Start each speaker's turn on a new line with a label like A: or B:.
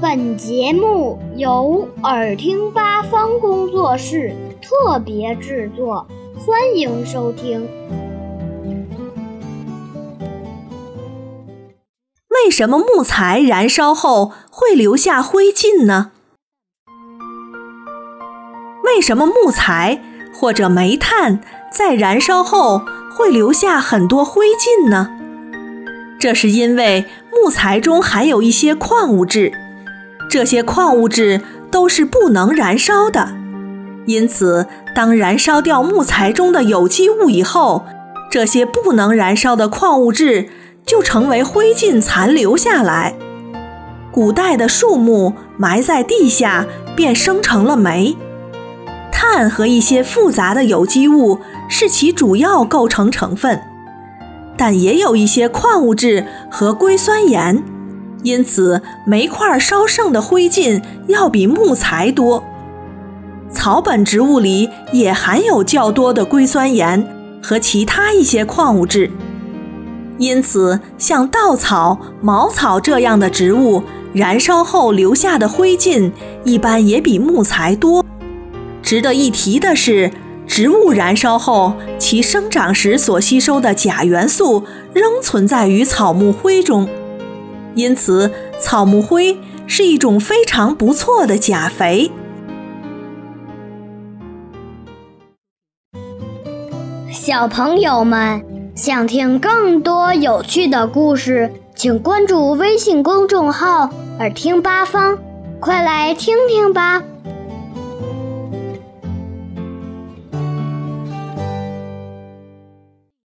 A: 本节目由耳听八方工作室特别制作，欢迎收听。
B: 为什么木材燃烧后会留下灰烬呢？为什么木材或者煤炭在燃烧后会留下很多灰烬呢？这是因为木材中含有一些矿物质，这些矿物质都是不能燃烧的。因此，当燃烧掉木材中的有机物以后，这些不能燃烧的矿物质就成为灰烬残留下来。古代的树木埋在地下，便生成了煤。碳和一些复杂的有机物是其主要构成成分，但也有一些矿物质和硅酸盐，因此煤块烧剩的灰烬要比木材多。草本植物里也含有较多的硅酸盐和其他一些矿物质，因此像稻草、茅草这样的植物燃烧后留下的灰烬一般也比木材多。值得一提的是，植物燃烧后，其生长时所吸收的钾元素仍存在于草木灰中，因此草木灰是一种非常不错的钾肥。
A: 小朋友们想听更多有趣的故事，请关注微信公众号“耳听八方”，快来听听吧。